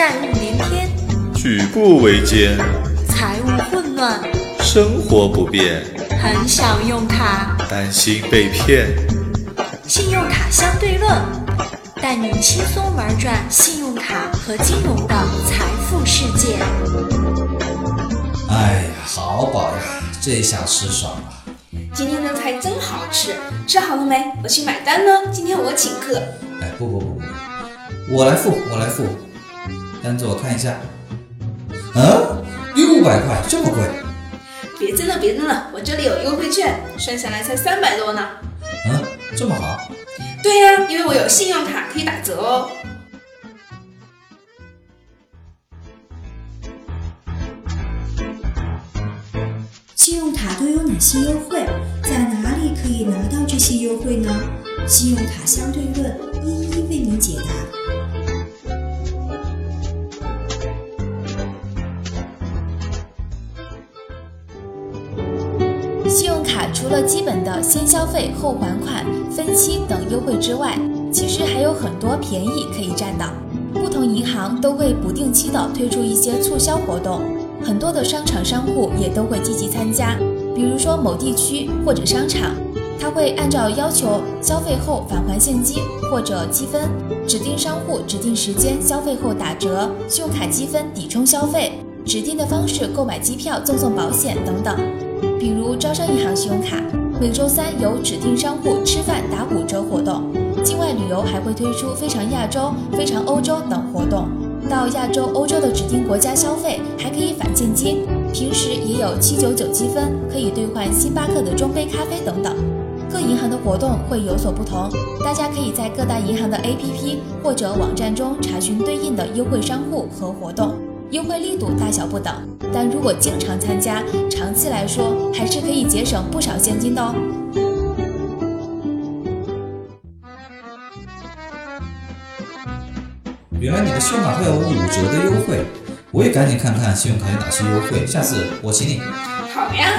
债务连天，举步维艰，财务混乱，生活不便，很想用卡。担心被骗。信用卡相对论，带你轻松玩转信用卡和金融的财富世界。哎呀，好饱呀，这下吃爽了。今天的菜真好吃，吃好了没？我去买单呢。今天我请客。哎，不不不不，我来付，我来付。单子我看一下。嗯，六百块，这么贵？别争了，别争了，我这里有优惠券，算下来才三百多呢。嗯，这么好？对呀、因为我有信用卡可以打折哦。信用卡都有哪些优惠？在哪里可以拿到这些优惠呢？信用卡相对论一一为你解答。卡除了基本的先消费后还款、分期等优惠之外，其实还有很多便宜可以占到。不同银行都会不定期的推出一些促销活动，很多的商场商户也都会积极参加。比如说某地区或者商场，它会按照要求消费后返还现金或者积分，指定商户指定时间消费后打折，信用卡积分抵充消费，指定的方式购买机票赠送保险等等。比如招商银行信用卡，每周三有指定商户吃饭打五折活动；境外旅游还会推出非常亚洲、非常欧洲等活动。到亚洲、欧洲的指定国家消费还可以返现金，平时也有七九九积分可以兑换星巴克的中杯咖啡等等。各银行的活动会有所不同，大家可以在各大银行的 APP 或者网站中查询对应的优惠商户和活动。优惠力度大小不等，但如果经常参加，长期来说还是可以节省不少现金的哦。原来你的信用卡会有五折的优惠，我也赶紧看看信用卡有哪些优惠，下次我请你。好呀，